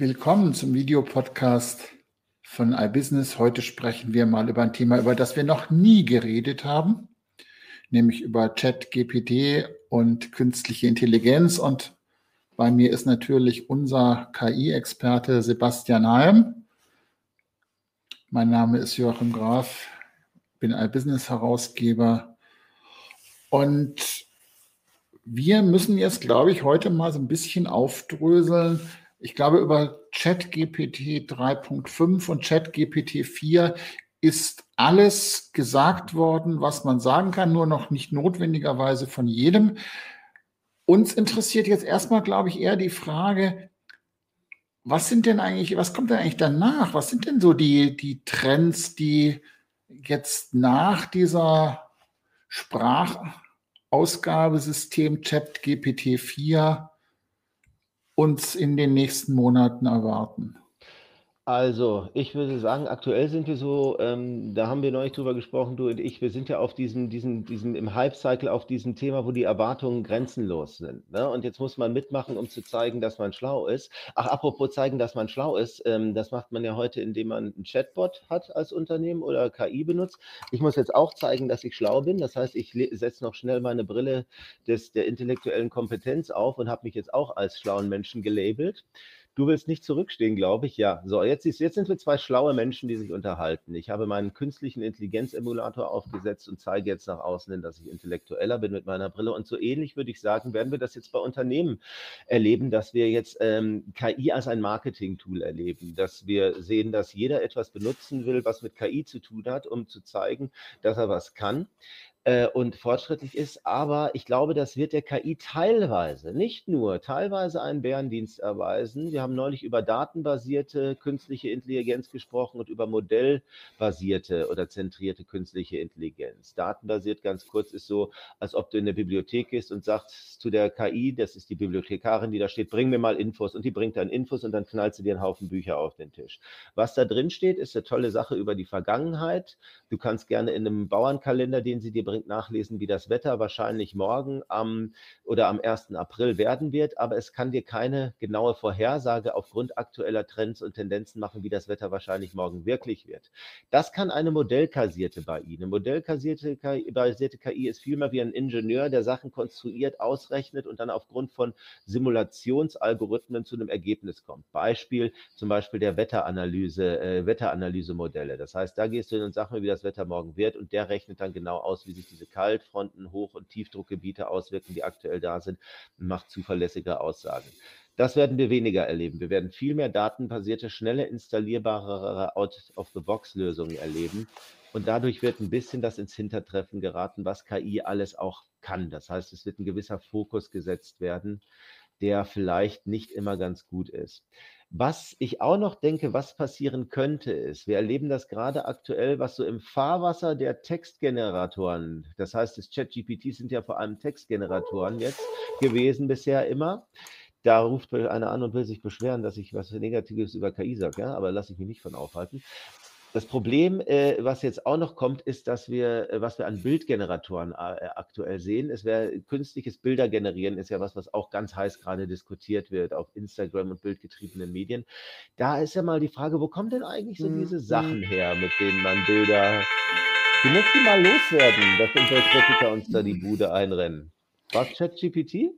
Willkommen zum Videopodcast von iBusiness. Heute sprechen wir mal über ein Thema, über das wir noch nie geredet haben, nämlich über Chat-GPT und künstliche Intelligenz. Und bei mir ist natürlich unser KI-Experte Sebastian Heim. Mein Name ist Joachim Graf, bin iBusiness-Herausgeber. Und wir müssen jetzt, glaube ich, heute mal so ein bisschen aufdröseln, ich glaube, über ChatGPT 3.5 und ChatGPT 4 ist alles gesagt worden, was man sagen kann, nur noch nicht notwendigerweise von jedem. Uns interessiert jetzt erstmal, glaube ich, eher die Frage, was sind denn eigentlich, was kommt denn eigentlich danach? Was sind denn so die, die Trends, die jetzt nach dieser Sprachausgabesystem ChatGPT 4 uns in den nächsten Monaten erwarten? Also, ich würde sagen, aktuell sind wir so, ähm, da haben wir neulich drüber gesprochen, du und ich, wir sind ja auf diesem, diesem, diesem im Hype-Cycle auf diesem Thema, wo die Erwartungen grenzenlos sind. Ne? Und jetzt muss man mitmachen, um zu zeigen, dass man schlau ist. Ach, apropos zeigen, dass man schlau ist, ähm, das macht man ja heute, indem man einen Chatbot hat als Unternehmen oder KI benutzt. Ich muss jetzt auch zeigen, dass ich schlau bin. Das heißt, ich setze noch schnell meine Brille des, der intellektuellen Kompetenz auf und habe mich jetzt auch als schlauen Menschen gelabelt. Du willst nicht zurückstehen, glaube ich. Ja, so, jetzt, ist, jetzt sind wir zwei schlaue Menschen, die sich unterhalten. Ich habe meinen künstlichen Intelligenz-Emulator aufgesetzt und zeige jetzt nach außen dass ich intellektueller bin mit meiner Brille. Und so ähnlich würde ich sagen, werden wir das jetzt bei Unternehmen erleben, dass wir jetzt ähm, KI als ein Marketing-Tool erleben, dass wir sehen, dass jeder etwas benutzen will, was mit KI zu tun hat, um zu zeigen, dass er was kann äh, und fortschrittlich ist. Aber ich glaube, das wird der KI teilweise, nicht nur, teilweise einen Bärendienst erweisen. Wir haben neulich über datenbasierte künstliche Intelligenz gesprochen und über modellbasierte oder zentrierte künstliche Intelligenz. Datenbasiert ganz kurz ist so, als ob du in eine Bibliothek gehst und sagst zu der KI, das ist die Bibliothekarin, die da steht, bring mir mal Infos und die bringt dann Infos und dann knallst du dir einen Haufen Bücher auf den Tisch. Was da drin steht, ist eine tolle Sache über die Vergangenheit. Du kannst gerne in einem Bauernkalender, den sie dir bringt, nachlesen, wie das Wetter wahrscheinlich morgen am oder am 1. April werden wird, aber es kann dir keine genaue Vorhersage aufgrund aktueller Trends und Tendenzen machen, wie das Wetter wahrscheinlich morgen wirklich wird. Das kann eine modellkasierte KI. Eine modellkasierte KI, ist vielmehr wie ein Ingenieur, der Sachen konstruiert, ausrechnet und dann aufgrund von Simulationsalgorithmen zu einem Ergebnis kommt. Beispiel zum Beispiel der Wetteranalyse, äh, Wetteranalysemodelle. Das heißt, da gehst du hin und sag mir, wie das Wetter morgen wird und der rechnet dann genau aus, wie sich diese Kaltfronten, Hoch- und Tiefdruckgebiete auswirken, die aktuell da sind, macht zuverlässige Aussagen. Das werden wir weniger erleben. Wir werden viel mehr datenbasierte, schnelle installierbare Out-of-the-Box-Lösungen erleben. Und dadurch wird ein bisschen das ins Hintertreffen geraten, was KI alles auch kann. Das heißt, es wird ein gewisser Fokus gesetzt werden, der vielleicht nicht immer ganz gut ist. Was ich auch noch denke, was passieren könnte, ist, wir erleben das gerade aktuell, was so im Fahrwasser der Textgeneratoren, das heißt, das ChatGPT sind ja vor allem Textgeneratoren jetzt gewesen bisher immer. Da ruft einer an und will sich beschweren, dass ich was Negatives über KI sage, ja, aber lasse ich mich nicht von aufhalten. Das Problem, äh, was jetzt auch noch kommt, ist, dass wir, äh, was wir an Bildgeneratoren äh, aktuell sehen, es wäre künstliches Bilder generieren, ist ja was, was auch ganz heiß gerade diskutiert wird auf Instagram und bildgetriebenen Medien. Da ist ja mal die Frage, wo kommen denn eigentlich so diese mhm. Sachen her, mit denen man Bilder. Die mal loswerden, dass unsere Kritiker uns da die Bude einrennen. Was ChatGPT?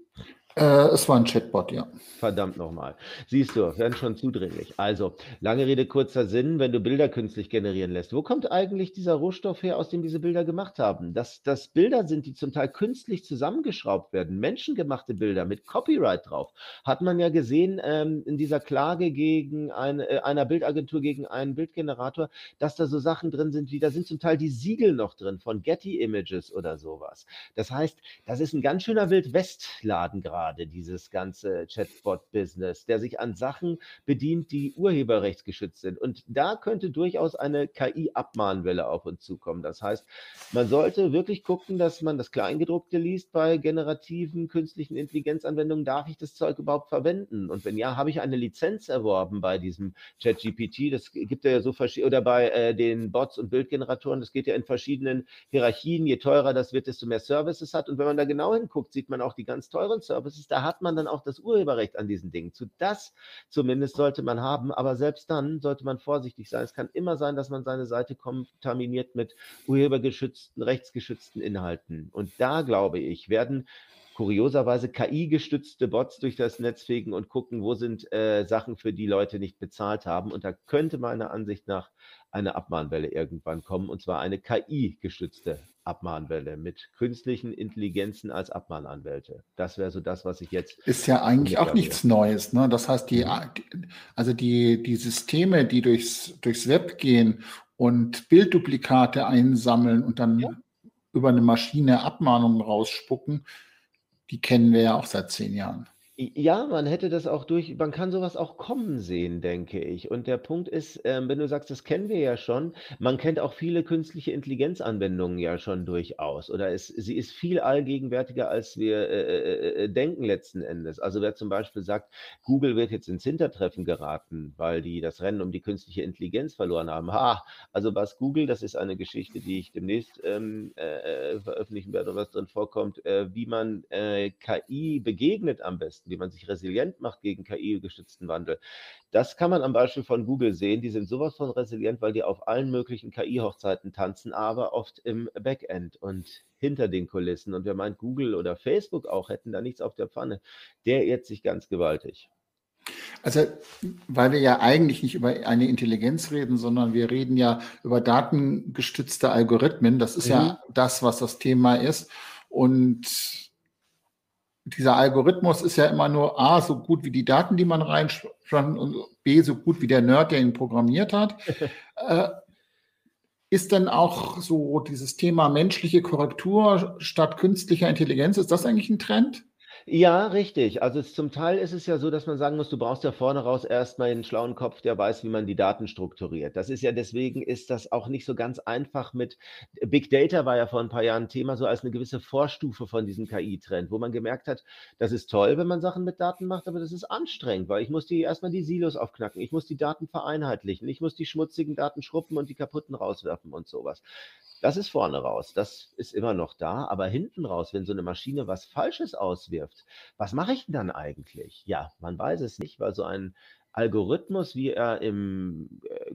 Äh, es war ein Chatbot, ja. Verdammt nochmal. Siehst du, werden schon zudringlich. Also, lange Rede, kurzer Sinn, wenn du Bilder künstlich generieren lässt. Wo kommt eigentlich dieser Rohstoff her, aus dem diese Bilder gemacht haben? Dass das Bilder sind, die zum Teil künstlich zusammengeschraubt werden, menschengemachte Bilder mit Copyright drauf, hat man ja gesehen ähm, in dieser Klage gegen eine, äh, einer Bildagentur gegen einen Bildgenerator, dass da so Sachen drin sind, wie da sind zum Teil die Siegel noch drin von Getty Images oder sowas. Das heißt, das ist ein ganz schöner Wildwestladen gerade gerade, dieses ganze Chatbot-Business, der sich an Sachen bedient, die urheberrechtsgeschützt sind. Und da könnte durchaus eine KI-Abmahnwelle auf uns zukommen. Das heißt, man sollte wirklich gucken, dass man das Kleingedruckte liest bei generativen künstlichen Intelligenzanwendungen. Darf ich das Zeug überhaupt verwenden? Und wenn ja, habe ich eine Lizenz erworben bei diesem ChatGPT? Das gibt ja so verschiedene, oder bei äh, den Bots und Bildgeneratoren, das geht ja in verschiedenen Hierarchien. Je teurer das wird, desto mehr Services hat. Und wenn man da genau hinguckt, sieht man auch die ganz teuren Services Services, da hat man dann auch das Urheberrecht an diesen Dingen. Zu das zumindest sollte man haben, aber selbst dann sollte man vorsichtig sein. Es kann immer sein, dass man seine Seite kontaminiert mit urhebergeschützten, rechtsgeschützten Inhalten. Und da glaube ich, werden kurioserweise KI-gestützte Bots durch das Netz fegen und gucken, wo sind äh, Sachen, für die Leute nicht bezahlt haben. Und da könnte meiner Ansicht nach eine Abmahnwelle irgendwann kommen, und zwar eine KI-gestützte Abmahnwelle mit künstlichen Intelligenzen als Abmahnanwälte. Das wäre so das, was ich jetzt. Ist ja eigentlich auch nichts Neues. Ne? Das heißt, die, mhm. also die, die Systeme, die durchs, durchs Web gehen und Bildduplikate einsammeln und dann ja. über eine Maschine Abmahnungen rausspucken, die kennen wir ja auch seit zehn Jahren. Ja, man hätte das auch durch man kann sowas auch kommen sehen, denke ich. Und der Punkt ist, ähm, wenn du sagst, das kennen wir ja schon, man kennt auch viele künstliche Intelligenzanwendungen ja schon durchaus. Oder es, sie ist viel allgegenwärtiger, als wir äh, äh, äh, denken letzten Endes. Also wer zum Beispiel sagt, Google wird jetzt ins Hintertreffen geraten, weil die das Rennen um die künstliche Intelligenz verloren haben. Ha, also was Google, das ist eine Geschichte, die ich demnächst ähm, äh, veröffentlichen werde, was drin vorkommt, äh, wie man äh, KI begegnet am besten wie man sich resilient macht gegen KI-gestützten Wandel. Das kann man am Beispiel von Google sehen. Die sind sowas von resilient, weil die auf allen möglichen KI-Hochzeiten tanzen, aber oft im Backend und hinter den Kulissen. Und wer meint, Google oder Facebook auch hätten da nichts auf der Pfanne, der irrt sich ganz gewaltig. Also, weil wir ja eigentlich nicht über eine Intelligenz reden, sondern wir reden ja über datengestützte Algorithmen. Das ist mhm. ja das, was das Thema ist. Und dieser Algorithmus ist ja immer nur A, so gut wie die Daten, die man reinschreibt, und B, so gut wie der Nerd, der ihn programmiert hat. äh, ist denn auch so dieses Thema menschliche Korrektur statt künstlicher Intelligenz, ist das eigentlich ein Trend? Ja, richtig. Also es, zum Teil ist es ja so, dass man sagen muss, du brauchst ja vorne raus erstmal einen schlauen Kopf, der weiß, wie man die Daten strukturiert. Das ist ja deswegen ist das auch nicht so ganz einfach mit Big Data war ja vor ein paar Jahren Thema, so als eine gewisse Vorstufe von diesem KI-Trend, wo man gemerkt hat, das ist toll, wenn man Sachen mit Daten macht, aber das ist anstrengend, weil ich muss die erstmal die Silos aufknacken, ich muss die Daten vereinheitlichen, ich muss die schmutzigen Daten schruppen und die kaputten rauswerfen und sowas. Das ist vorne raus, das ist immer noch da, aber hinten raus, wenn so eine Maschine was Falsches auswirft, was mache ich denn dann eigentlich? Ja, man weiß es nicht, weil so ein Algorithmus, wie er im äh,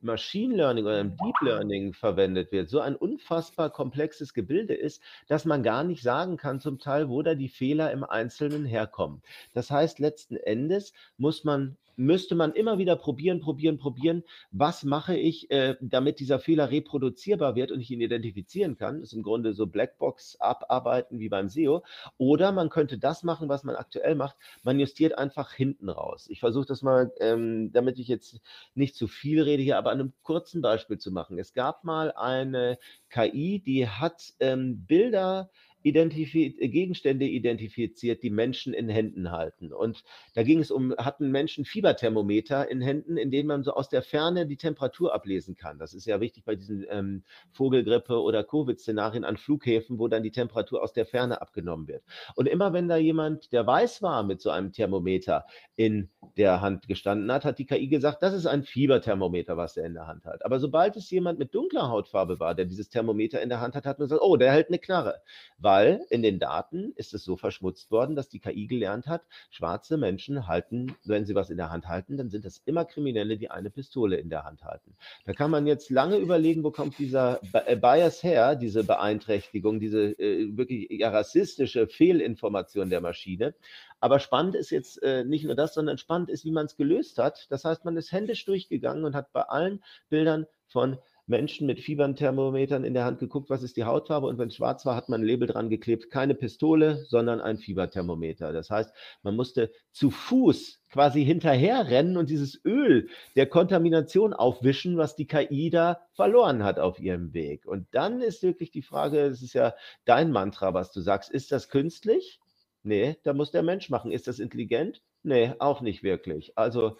Machine Learning oder im Deep Learning verwendet wird, so ein unfassbar komplexes Gebilde ist, dass man gar nicht sagen kann zum Teil, wo da die Fehler im Einzelnen herkommen. Das heißt, letzten Endes muss man müsste man immer wieder probieren, probieren, probieren, was mache ich, äh, damit dieser Fehler reproduzierbar wird und ich ihn identifizieren kann. Das ist im Grunde so Blackbox abarbeiten wie beim SEO. Oder man könnte das machen, was man aktuell macht. Man justiert einfach hinten raus. Ich versuche das mal, ähm, damit ich jetzt nicht zu viel rede hier, aber an einem kurzen Beispiel zu machen. Es gab mal eine KI, die hat ähm, Bilder identifiz Gegenstände identifiziert, die Menschen in Händen halten. Und da ging es um, hatten Menschen Fieberthermometer in Händen, in denen man so aus der Ferne die Temperatur ablesen kann. Das ist ja wichtig bei diesen ähm, Vogelgrippe- oder Covid-Szenarien an Flughäfen, wo dann die Temperatur aus der Ferne abgenommen wird. Und immer wenn da jemand, der weiß war, mit so einem Thermometer in der Hand gestanden hat, hat die KI gesagt, das ist ein Fieberthermometer, was er in der Hand hat. Aber sobald es jemand mit dunkler Hautfarbe war, der dieses Thermometer in der Hand hat, hat man gesagt, oh, der hält eine Knarre weil in den Daten ist es so verschmutzt worden, dass die KI gelernt hat, schwarze Menschen halten, wenn sie was in der Hand halten, dann sind das immer Kriminelle, die eine Pistole in der Hand halten. Da kann man jetzt lange überlegen, wo kommt dieser äh, Bias her, diese Beeinträchtigung, diese äh, wirklich ja, rassistische Fehlinformation der Maschine. Aber spannend ist jetzt äh, nicht nur das, sondern spannend ist, wie man es gelöst hat. Das heißt, man ist händisch durchgegangen und hat bei allen Bildern von Menschen mit Fieberthermometern in der Hand geguckt, was ist die Hautfarbe und wenn es schwarz war, hat man ein Label dran geklebt, keine Pistole, sondern ein Fieberthermometer. Das heißt, man musste zu Fuß quasi hinterherrennen und dieses Öl der Kontamination aufwischen, was die KI da verloren hat auf ihrem Weg. Und dann ist wirklich die Frage, es ist ja dein Mantra, was du sagst, ist das künstlich? Nee, da muss der Mensch machen. Ist das intelligent? Nee, auch nicht wirklich. Also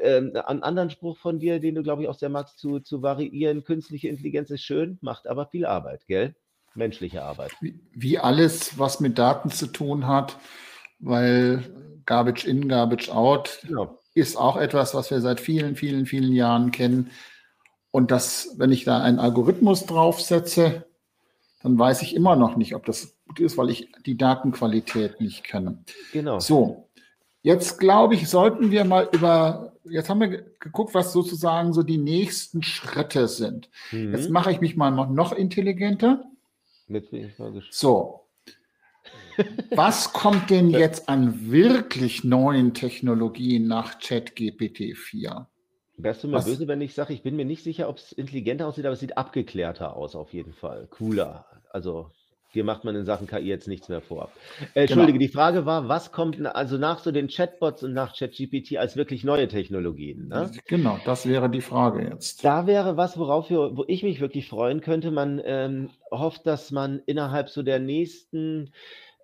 ähm, einen anderen Spruch von dir, den du, glaube ich, auch sehr magst, zu, zu variieren. Künstliche Intelligenz ist schön, macht aber viel Arbeit, gell? Menschliche Arbeit. Wie, wie alles, was mit Daten zu tun hat, weil Garbage in, Garbage out genau. ist auch etwas, was wir seit vielen, vielen, vielen Jahren kennen. Und das, wenn ich da einen Algorithmus draufsetze, dann weiß ich immer noch nicht, ob das gut ist, weil ich die Datenqualität nicht kenne. Genau. So, jetzt glaube ich, sollten wir mal über, jetzt haben wir geguckt, was sozusagen so die nächsten Schritte sind. Mhm. Jetzt mache ich mich mal noch intelligenter. So. Was kommt denn jetzt an wirklich neuen Technologien nach ChatGPT 4? Wärst du mir Was? böse, wenn ich sage, ich bin mir nicht sicher, ob es intelligenter aussieht, aber es sieht abgeklärter aus, auf jeden Fall. Cooler. Also hier macht man in Sachen KI jetzt nichts mehr vor. Äh, Entschuldige, genau. die Frage war, was kommt also nach so den Chatbots und nach ChatGPT als wirklich neue Technologien? Ne? Genau, das wäre die Frage jetzt. Da wäre was, worauf wir, wo ich mich wirklich freuen könnte. Man ähm, hofft, dass man innerhalb so der nächsten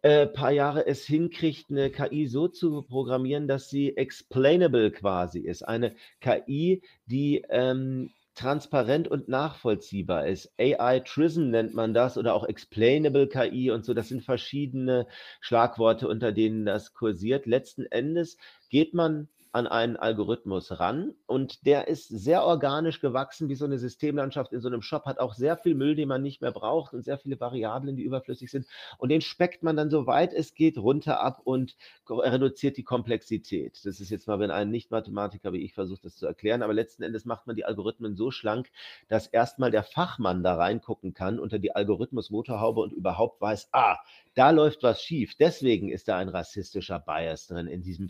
äh, paar Jahre es hinkriegt, eine KI so zu programmieren, dass sie explainable quasi ist. Eine KI, die ähm, transparent und nachvollziehbar ist. AI Trism nennt man das oder auch Explainable KI und so. Das sind verschiedene Schlagworte, unter denen das kursiert. Letzten Endes geht man an einen Algorithmus ran und der ist sehr organisch gewachsen, wie so eine Systemlandschaft in so einem Shop, hat auch sehr viel Müll, den man nicht mehr braucht und sehr viele Variablen, die überflüssig sind und den speckt man dann so weit es geht runter ab und reduziert die Komplexität. Das ist jetzt mal, wenn ein Nicht-Mathematiker wie ich versucht, das zu erklären, aber letzten Endes macht man die Algorithmen so schlank, dass erstmal der Fachmann da reingucken kann unter die Algorithmus-Motorhaube und überhaupt weiß, ah, da läuft was schief. Deswegen ist da ein rassistischer Bias drin in diesem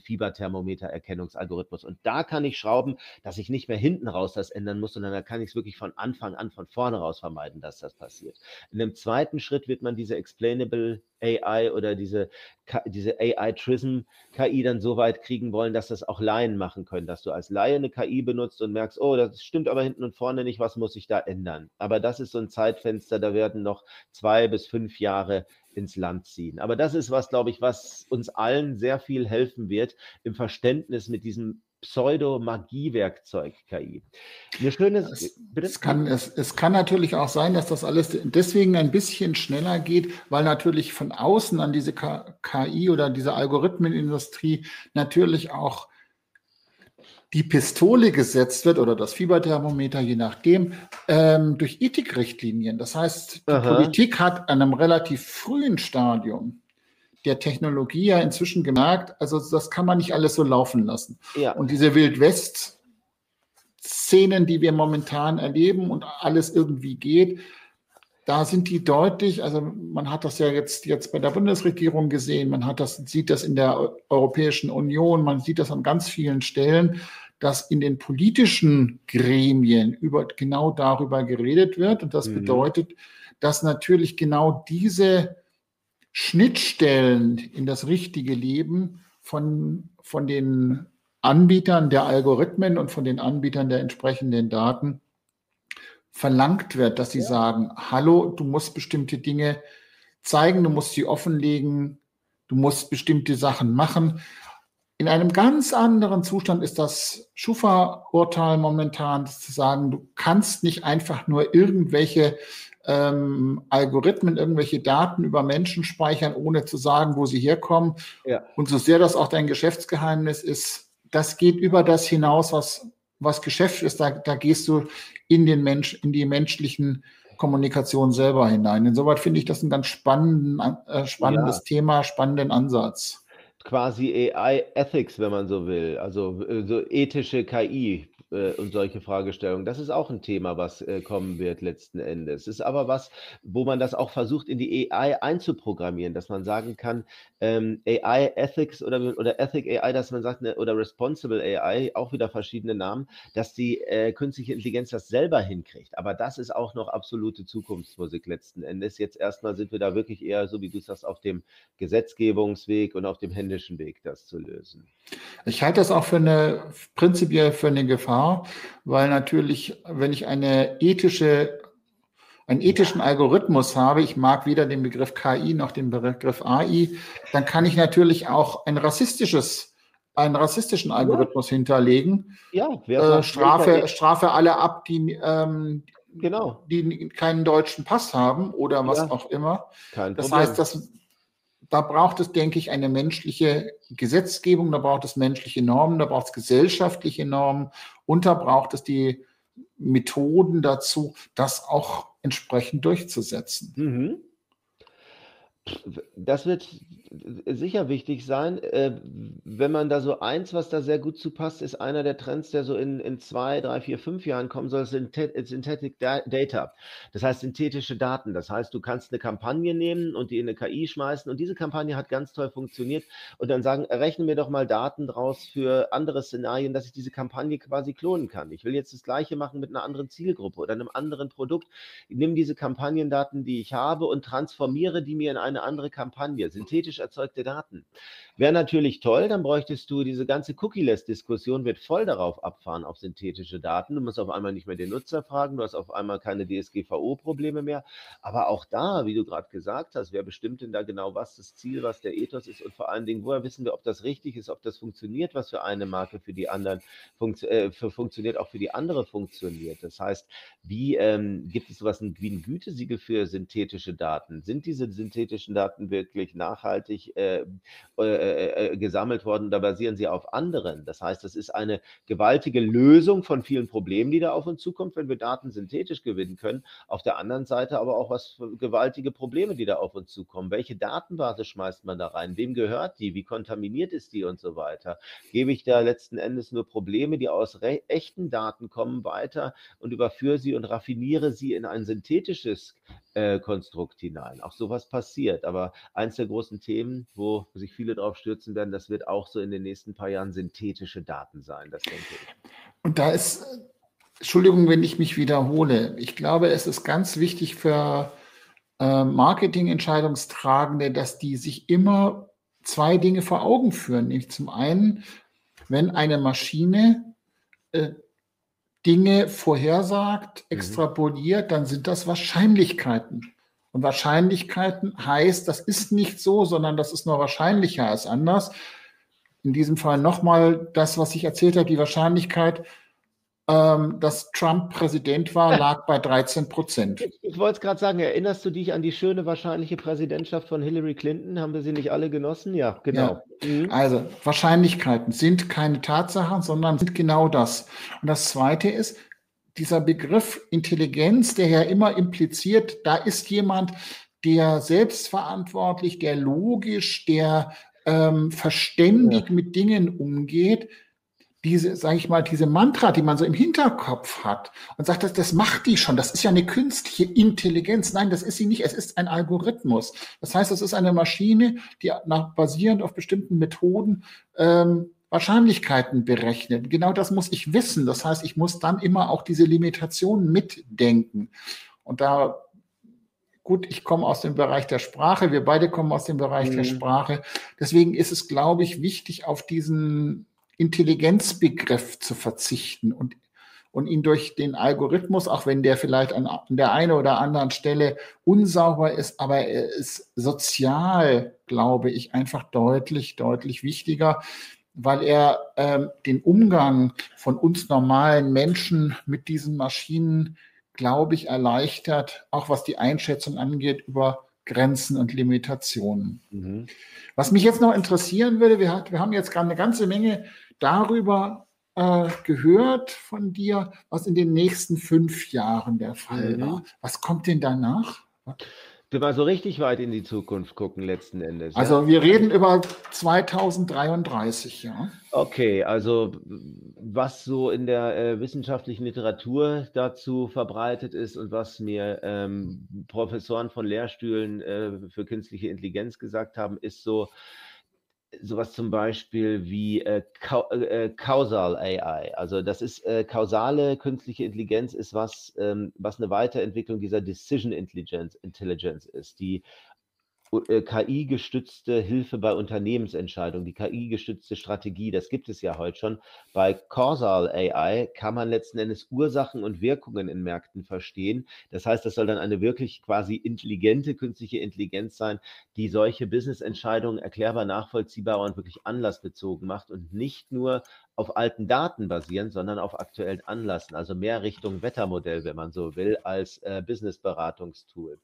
Fieberthermometer-Erkennungsalgorithmus. Und da kann ich schrauben, dass ich nicht mehr hinten raus das ändern muss, sondern da kann ich es wirklich von Anfang an, von vorne raus vermeiden, dass das passiert. In dem zweiten Schritt wird man diese Explainable AI oder diese, diese AI-Trism-KI dann so weit kriegen wollen, dass das auch Laien machen können, dass du als Laie eine KI benutzt und merkst, oh, das stimmt aber hinten und vorne nicht, was muss ich da ändern? Aber das ist so ein Zeitfenster, da werden noch zwei bis fünf Jahre ins Land ziehen. Aber das ist was, glaube ich, was uns allen sehr viel helfen wird im Verständnis mit diesem Pseudo-Magie-Werkzeug KI. Eine schöne, es, es, kann, es, es kann natürlich auch sein, dass das alles deswegen ein bisschen schneller geht, weil natürlich von außen an diese KI oder diese Algorithmenindustrie natürlich auch die Pistole gesetzt wird oder das Fieberthermometer, je nachdem, ähm, durch Ethikrichtlinien. Das heißt, die Aha. Politik hat an einem relativ frühen Stadium der Technologie ja inzwischen gemerkt, also das kann man nicht alles so laufen lassen. Ja. Und diese Wildwest-Szenen, die wir momentan erleben und alles irgendwie geht, da sind die deutlich, also man hat das ja jetzt, jetzt bei der Bundesregierung gesehen, man hat das, sieht das in der Europäischen Union, man sieht das an ganz vielen Stellen, dass in den politischen Gremien über, genau darüber geredet wird. Und das mhm. bedeutet, dass natürlich genau diese Schnittstellen in das richtige Leben von, von den Anbietern der Algorithmen und von den Anbietern der entsprechenden Daten verlangt wird, dass sie ja. sagen, hallo, du musst bestimmte Dinge zeigen, du musst sie offenlegen, du musst bestimmte Sachen machen. In einem ganz anderen Zustand ist das Schufa-Urteil momentan zu sagen, du kannst nicht einfach nur irgendwelche ähm, Algorithmen, irgendwelche Daten über Menschen speichern, ohne zu sagen, wo sie herkommen. Ja. Und so sehr das auch dein Geschäftsgeheimnis ist, das geht über das hinaus, was, was Geschäft ist. Da, da gehst du in den Mensch, in die menschlichen Kommunikation selber hinein. Insoweit finde ich das ein ganz spannenden, äh, spannendes ja. Thema, spannenden Ansatz. Quasi AI Ethics, wenn man so will, also äh, so ethische KI äh, und solche Fragestellungen. Das ist auch ein Thema, was äh, kommen wird letzten Endes. Es ist aber was, wo man das auch versucht, in die AI einzuprogrammieren, dass man sagen kann, ähm, AI Ethics oder, oder Ethic AI, dass man sagt, ne, oder Responsible AI, auch wieder verschiedene Namen, dass die äh, künstliche Intelligenz das selber hinkriegt. Aber das ist auch noch absolute Zukunftsmusik letzten Endes. Jetzt erstmal sind wir da wirklich eher, so wie du sagst, auf dem Gesetzgebungsweg und auf dem händischen Weg, das zu lösen. Ich halte das auch für eine prinzipiell für eine Gefahr, weil natürlich, wenn ich eine ethische einen ethischen Algorithmus habe, ich mag weder den Begriff KI noch den Begriff AI, dann kann ich natürlich auch ein rassistisches, einen rassistischen Algorithmus ja. hinterlegen. Ja, äh, Strafe, Strafe alle ab, die, ähm, genau. die keinen deutschen Pass haben oder was ja. auch immer. Kein das Problem. heißt, das, da braucht es, denke ich, eine menschliche Gesetzgebung, da braucht es menschliche Normen, da braucht es gesellschaftliche Normen und da braucht es die Methoden dazu, das auch entsprechend durchzusetzen. Mhm. Das wird sicher wichtig sein. Äh, wenn man da so eins, was da sehr gut zu passt, ist einer der Trends, der so in, in zwei, drei, vier, fünf Jahren kommen soll, Synthetic Data. Das heißt synthetische Daten. Das heißt, du kannst eine Kampagne nehmen und die in eine KI schmeißen und diese Kampagne hat ganz toll funktioniert und dann sagen, rechne mir doch mal Daten draus für andere Szenarien, dass ich diese Kampagne quasi klonen kann. Ich will jetzt das Gleiche machen mit einer anderen Zielgruppe oder einem anderen Produkt. Ich nehme diese Kampagnendaten, die ich habe und transformiere die mir in eine andere Kampagne. Synthetisch erzeugte Daten. Wäre natürlich toll, dann bräuchtest du diese ganze Cookie-less-Diskussion wird voll darauf abfahren, auf synthetische Daten. Du musst auf einmal nicht mehr den Nutzer fragen, du hast auf einmal keine DSGVO-Probleme mehr. Aber auch da, wie du gerade gesagt hast, wer bestimmt denn da genau, was das Ziel, was der Ethos ist und vor allen Dingen, woher wissen wir, ob das richtig ist, ob das funktioniert, was für eine Marke für die anderen funkt, äh, für funktioniert, auch für die andere funktioniert. Das heißt, wie ähm, gibt es sowas wie ein Gütesiegel für synthetische Daten? Sind diese synthetischen Daten wirklich nachhaltig? Äh, äh, äh, äh, gesammelt worden, da basieren sie auf anderen. Das heißt, das ist eine gewaltige Lösung von vielen Problemen, die da auf uns zukommt, wenn wir Daten synthetisch gewinnen können. Auf der anderen Seite aber auch was gewaltige Probleme, die da auf uns zukommen. Welche Datenbasis schmeißt man da rein? Wem gehört die? Wie kontaminiert ist die und so weiter? Gebe ich da letzten Endes nur Probleme, die aus echten Daten kommen, weiter und überführe sie und raffiniere sie in ein synthetisches äh, Konstrukt hinein. Auch sowas passiert. Aber eins der großen Themen, wo sich viele drauf stürzen werden, das wird auch so in den nächsten paar Jahren synthetische Daten sein, das denke ich. Und da ist, Entschuldigung, wenn ich mich wiederhole, ich glaube, es ist ganz wichtig für äh, Marketingentscheidungstragende, dass die sich immer zwei Dinge vor Augen führen. Nämlich zum einen, wenn eine Maschine äh, Dinge vorhersagt, mhm. extrapoliert, dann sind das Wahrscheinlichkeiten. Und Wahrscheinlichkeiten heißt, das ist nicht so, sondern das ist nur wahrscheinlicher als anders. In diesem Fall nochmal das, was ich erzählt habe, die Wahrscheinlichkeit, ähm, dass Trump Präsident war, lag bei 13 Prozent. Ich, ich wollte es gerade sagen, erinnerst du dich an die schöne wahrscheinliche Präsidentschaft von Hillary Clinton? Haben wir sie nicht alle genossen? Ja, genau. Ja. Mhm. Also Wahrscheinlichkeiten sind keine Tatsachen, sondern sind genau das. Und das Zweite ist, dieser Begriff Intelligenz, der ja immer impliziert, da ist jemand, der selbstverantwortlich, der logisch, der ähm, verständig ja. mit Dingen umgeht, diese, sage ich mal, diese Mantra, die man so im Hinterkopf hat und sagt, das, das macht die schon, das ist ja eine künstliche Intelligenz. Nein, das ist sie nicht, es ist ein Algorithmus. Das heißt, es ist eine Maschine, die nach, basierend auf bestimmten Methoden ähm, Wahrscheinlichkeiten berechnet. Genau das muss ich wissen. Das heißt, ich muss dann immer auch diese Limitationen mitdenken. Und da gut, ich komme aus dem Bereich der Sprache, wir beide kommen aus dem Bereich mhm. der Sprache. Deswegen ist es, glaube ich, wichtig, auf diesen Intelligenzbegriff zu verzichten und, und ihn durch den Algorithmus, auch wenn der vielleicht an, an der einen oder anderen Stelle unsauber ist, aber er ist sozial, glaube ich, einfach deutlich, deutlich wichtiger, weil er ähm, den Umgang von uns normalen Menschen mit diesen Maschinen, glaube ich, erleichtert, auch was die Einschätzung angeht über Grenzen und Limitationen. Mhm. Was mich jetzt noch interessieren würde, wir, wir haben jetzt gerade eine ganze Menge darüber äh, gehört von dir, was in den nächsten fünf Jahren der Fall mhm. war. Was kommt denn danach? Du mal so richtig weit in die Zukunft gucken, letzten Endes. Also, ja? wir reden über 2033, ja. Okay, also, was so in der äh, wissenschaftlichen Literatur dazu verbreitet ist und was mir ähm, Professoren von Lehrstühlen äh, für künstliche Intelligenz gesagt haben, ist so, sowas zum Beispiel wie äh, äh, Causal AI. Also das ist äh, kausale künstliche Intelligenz ist was, ähm, was eine Weiterentwicklung dieser Decision Intelligence, Intelligence ist, die KI-gestützte Hilfe bei Unternehmensentscheidungen, die KI-gestützte Strategie, das gibt es ja heute schon. Bei Causal AI kann man letzten Endes Ursachen und Wirkungen in Märkten verstehen. Das heißt, das soll dann eine wirklich quasi intelligente künstliche Intelligenz sein, die solche Business-Entscheidungen erklärbar, nachvollziehbar und wirklich anlassbezogen macht und nicht nur auf alten Daten basieren, sondern auf aktuellen Anlassen, also mehr Richtung Wettermodell, wenn man so will, als äh, Business-Beratungstool.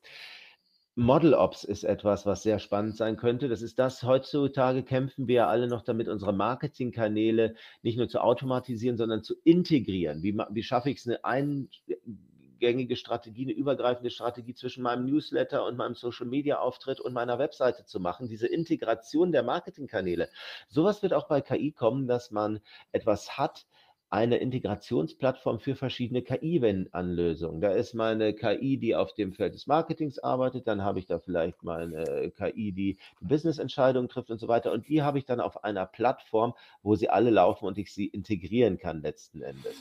Model Ops ist etwas, was sehr spannend sein könnte. Das ist das, heutzutage kämpfen wir alle noch damit, unsere Marketingkanäle nicht nur zu automatisieren, sondern zu integrieren. Wie, wie schaffe ich es, eine eingängige Strategie, eine übergreifende Strategie zwischen meinem Newsletter und meinem Social-Media-Auftritt und meiner Webseite zu machen? Diese Integration der Marketingkanäle. Sowas wird auch bei KI kommen, dass man etwas hat, eine Integrationsplattform für verschiedene KI-Anlösungen. Da ist meine KI, die auf dem Feld des Marketings arbeitet, dann habe ich da vielleicht meine KI, die Business-Entscheidungen trifft und so weiter. Und die habe ich dann auf einer Plattform, wo sie alle laufen und ich sie integrieren kann letzten Endes.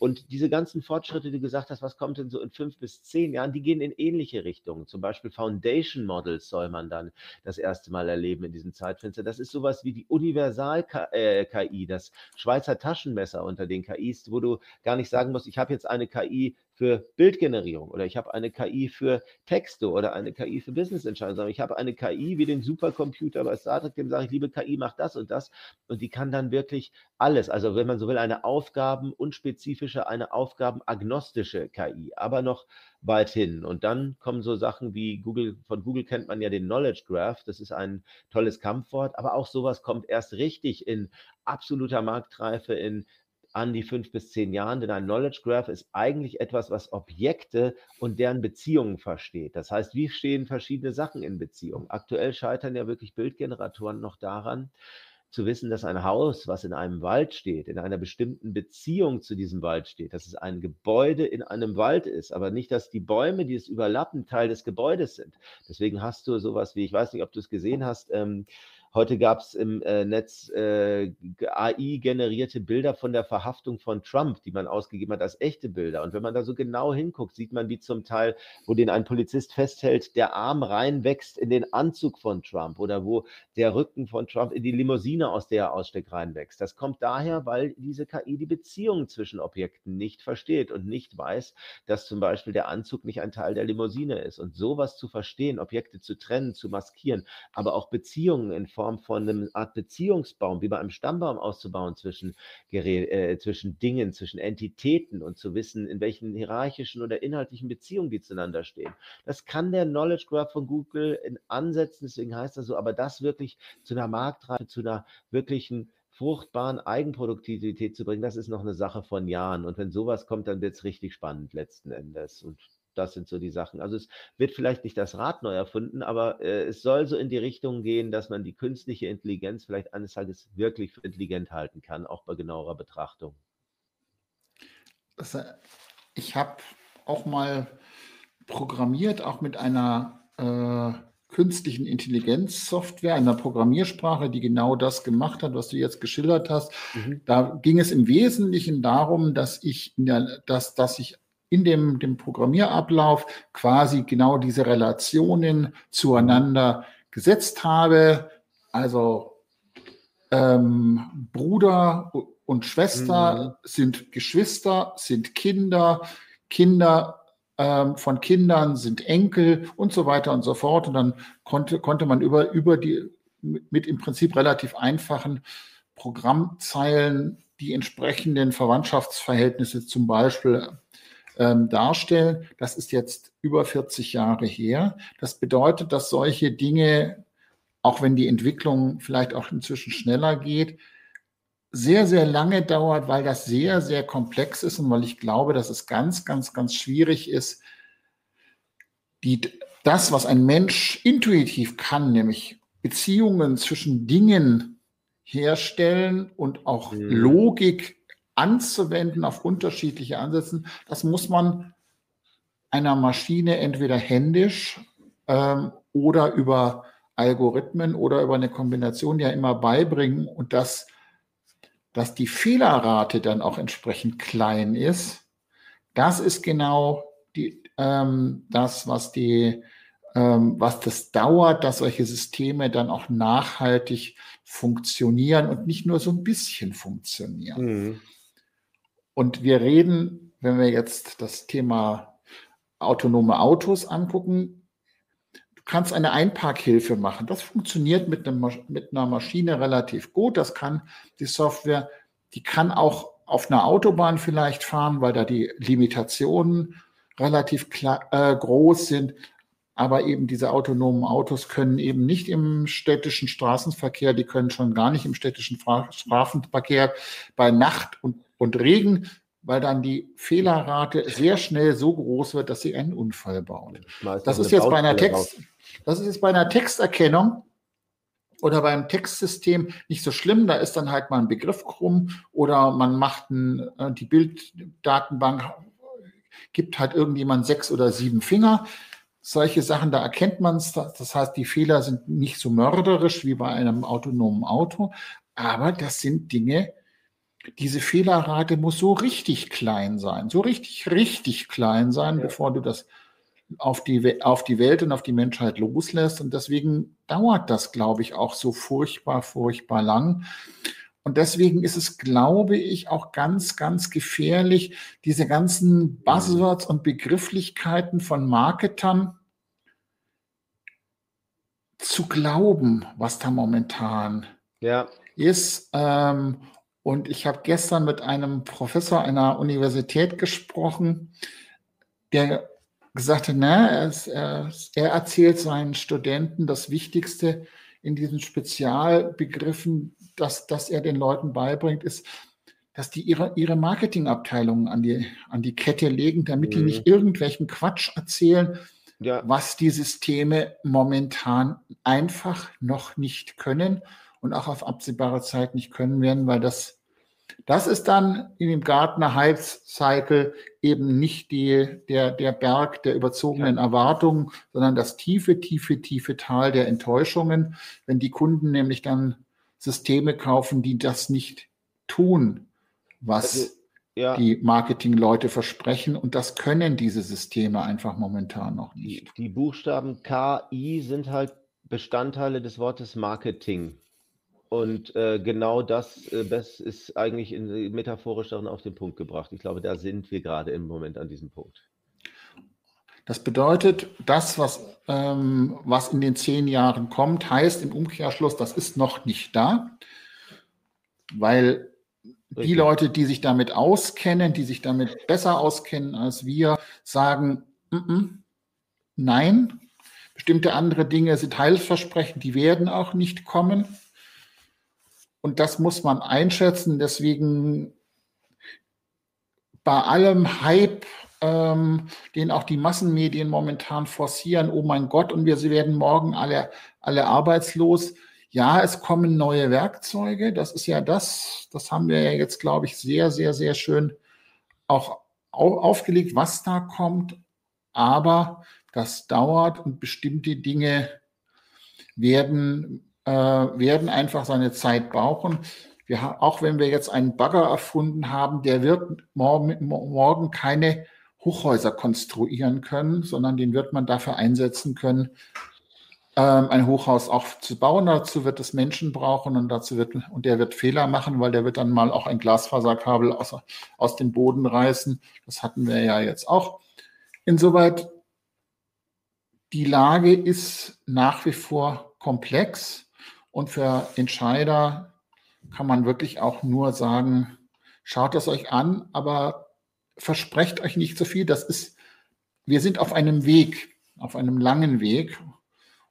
Und diese ganzen Fortschritte, die du gesagt hast, was kommt denn so in fünf bis zehn Jahren, die gehen in ähnliche Richtungen. Zum Beispiel Foundation Models soll man dann das erste Mal erleben in diesem Zeitfenster. Das ist sowas wie die Universal-KI, das Schweizer Taschenmesser unter den KIs, wo du gar nicht sagen musst, ich habe jetzt eine KI für Bildgenerierung oder ich habe eine KI für Texte oder eine KI für Business-Entscheidungen, sondern ich habe eine KI wie den Supercomputer bei Star Trek, dem sage ich, liebe KI, mach das und das. Und die kann dann wirklich alles, also wenn man so will, eine Aufgaben- unspezifische, eine aufgabenagnostische KI, aber noch weit hin. Und dann kommen so Sachen wie Google, von Google kennt man ja den Knowledge Graph, das ist ein tolles Kampfwort, aber auch sowas kommt erst richtig in absoluter Marktreife, in an die fünf bis zehn Jahren, denn ein Knowledge Graph ist eigentlich etwas, was Objekte und deren Beziehungen versteht. Das heißt, wie stehen verschiedene Sachen in Beziehung? Aktuell scheitern ja wirklich Bildgeneratoren noch daran, zu wissen, dass ein Haus, was in einem Wald steht, in einer bestimmten Beziehung zu diesem Wald steht, dass es ein Gebäude in einem Wald ist, aber nicht, dass die Bäume, die es überlappen, Teil des Gebäudes sind. Deswegen hast du sowas wie, ich weiß nicht, ob du es gesehen hast, ähm, Heute gab es im äh, Netz äh, AI-generierte Bilder von der Verhaftung von Trump, die man ausgegeben hat als echte Bilder. Und wenn man da so genau hinguckt, sieht man, wie zum Teil, wo den ein Polizist festhält, der Arm reinwächst in den Anzug von Trump oder wo der Rücken von Trump in die Limousine, aus der er aussteckt, reinwächst. Das kommt daher, weil diese KI die Beziehungen zwischen Objekten nicht versteht und nicht weiß, dass zum Beispiel der Anzug nicht ein Teil der Limousine ist. Und sowas zu verstehen, Objekte zu trennen, zu maskieren, aber auch Beziehungen in Form Form von einem Art Beziehungsbaum, wie bei einem Stammbaum auszubauen zwischen, äh, zwischen Dingen, zwischen Entitäten und zu wissen, in welchen hierarchischen oder inhaltlichen Beziehungen die zueinander stehen. Das kann der Knowledge Graph von Google in Ansätzen, deswegen heißt das so, aber das wirklich zu einer Marktreife, zu einer wirklichen fruchtbaren Eigenproduktivität zu bringen, das ist noch eine Sache von Jahren. Und wenn sowas kommt, dann wird es richtig spannend letzten Endes. Und das sind so die Sachen. Also es wird vielleicht nicht das Rad neu erfunden, aber äh, es soll so in die Richtung gehen, dass man die künstliche Intelligenz vielleicht eines Tages wirklich für intelligent halten kann, auch bei genauerer Betrachtung. Äh, ich habe auch mal programmiert, auch mit einer äh, künstlichen Intelligenzsoftware, einer Programmiersprache, die genau das gemacht hat, was du jetzt geschildert hast. Mhm. Da ging es im Wesentlichen darum, dass ich, der, dass, dass ich in dem, dem Programmierablauf quasi genau diese Relationen zueinander gesetzt habe. Also ähm, Bruder und Schwester mhm. sind Geschwister, sind Kinder, Kinder ähm, von Kindern sind Enkel und so weiter und so fort. Und dann konnte, konnte man über, über die, mit im Prinzip relativ einfachen Programmzeilen die entsprechenden Verwandtschaftsverhältnisse zum Beispiel ähm, darstellen. Das ist jetzt über 40 Jahre her. Das bedeutet, dass solche Dinge, auch wenn die Entwicklung vielleicht auch inzwischen schneller geht, sehr, sehr lange dauert, weil das sehr, sehr komplex ist und weil ich glaube, dass es ganz, ganz, ganz schwierig ist, die, das, was ein Mensch intuitiv kann, nämlich Beziehungen zwischen Dingen herstellen und auch mhm. Logik anzuwenden auf unterschiedliche Ansätze, das muss man einer Maschine entweder händisch ähm, oder über Algorithmen oder über eine Kombination ja immer beibringen und das, dass die Fehlerrate dann auch entsprechend klein ist, das ist genau die, ähm, das, was die, ähm, was das dauert, dass solche Systeme dann auch nachhaltig funktionieren und nicht nur so ein bisschen funktionieren. Mhm. Und wir reden, wenn wir jetzt das Thema autonome Autos angucken, du kannst eine Einparkhilfe machen. Das funktioniert mit, einem, mit einer Maschine relativ gut. Das kann die Software, die kann auch auf einer Autobahn vielleicht fahren, weil da die Limitationen relativ klar, äh, groß sind. aber eben diese autonomen Autos können eben nicht im städtischen Straßenverkehr, die können schon gar nicht im städtischen Straßenverkehr bei Nacht und, und Regen, weil dann die Fehlerrate sehr schnell so groß wird, dass sie einen Unfall bauen. Das ist jetzt bei einer Text, das ist jetzt bei einer Texterkennung oder beim Textsystem nicht so schlimm. Da ist dann halt mal ein Begriff krumm oder man macht ein, äh, die Bilddatenbank gibt halt irgendjemand sechs oder sieben Finger solche Sachen, da erkennt man es. Das heißt, die Fehler sind nicht so mörderisch wie bei einem autonomen Auto, aber das sind Dinge, diese Fehlerrate muss so richtig klein sein, so richtig, richtig klein sein, ja. bevor du das auf die, auf die Welt und auf die Menschheit loslässt. Und deswegen dauert das, glaube ich, auch so furchtbar, furchtbar lang. Und deswegen ist es, glaube ich, auch ganz, ganz gefährlich, diese ganzen Buzzwords und Begrifflichkeiten von Marketern zu glauben, was da momentan ja. ist. Ähm, und ich habe gestern mit einem Professor einer Universität gesprochen, der gesagt hat, na, er, er, er erzählt seinen Studenten das Wichtigste in diesen Spezialbegriffen, dass, dass er den Leuten beibringt, ist, dass die ihre, ihre Marketingabteilungen an die, an die Kette legen, damit mhm. die nicht irgendwelchen Quatsch erzählen, ja. was die Systeme momentan einfach noch nicht können und auch auf absehbare Zeit nicht können werden, weil das, das ist dann in dem Gartner Hype Cycle eben nicht die, der, der Berg der überzogenen ja. Erwartungen, sondern das tiefe, tiefe, tiefe Tal der Enttäuschungen, wenn die Kunden nämlich dann Systeme kaufen, die das nicht tun, was also, ja. die Marketingleute versprechen. Und das können diese Systeme einfach momentan noch nicht. Die, die Buchstaben KI sind halt Bestandteile des Wortes Marketing. Und äh, genau das, äh, das ist eigentlich in, metaphorisch darin auf den Punkt gebracht. Ich glaube, da sind wir gerade im Moment an diesem Punkt. Das bedeutet, das, was, ähm, was in den zehn Jahren kommt, heißt im Umkehrschluss, das ist noch nicht da, weil Richtig. die Leute, die sich damit auskennen, die sich damit besser auskennen als wir, sagen, mm -mm, nein, bestimmte andere Dinge sind Heilsversprechen, die werden auch nicht kommen. Und das muss man einschätzen. Deswegen bei allem Hype, ähm, den auch die Massenmedien momentan forcieren, oh mein Gott, und wir werden morgen alle, alle arbeitslos ja, es kommen neue Werkzeuge. Das ist ja das, das haben wir ja jetzt, glaube ich, sehr, sehr, sehr schön auch aufgelegt, was da kommt. Aber das dauert und bestimmte Dinge werden, werden einfach seine Zeit brauchen. Wir, auch wenn wir jetzt einen Bagger erfunden haben, der wird morgen, morgen keine Hochhäuser konstruieren können, sondern den wird man dafür einsetzen können, ähm, ein Hochhaus auch zu bauen. Dazu wird es Menschen brauchen und dazu wird, und der wird Fehler machen, weil der wird dann mal auch ein Glasfaserkabel aus, aus dem Boden reißen. Das hatten wir ja jetzt auch. Insoweit, die Lage ist nach wie vor komplex und für Entscheider kann man wirklich auch nur sagen, schaut es euch an, aber versprecht euch nicht zu so viel. Das ist, wir sind auf einem Weg, auf einem langen Weg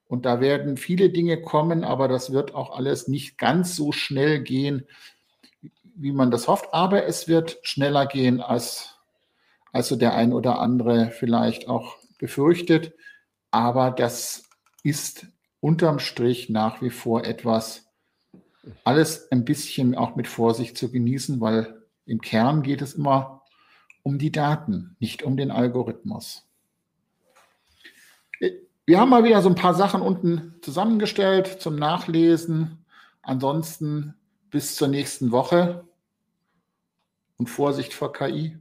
und da werden viele Dinge kommen, aber das wird auch alles nicht ganz so schnell gehen, wie man das hofft. Aber es wird schneller gehen, als, als so der ein oder andere vielleicht auch befürchtet. Aber das ist unterm Strich nach wie vor etwas, alles ein bisschen auch mit Vorsicht zu genießen, weil im Kern geht es immer um die Daten, nicht um den Algorithmus. Wir haben mal wieder so ein paar Sachen unten zusammengestellt zum Nachlesen. Ansonsten bis zur nächsten Woche und Vorsicht vor KI.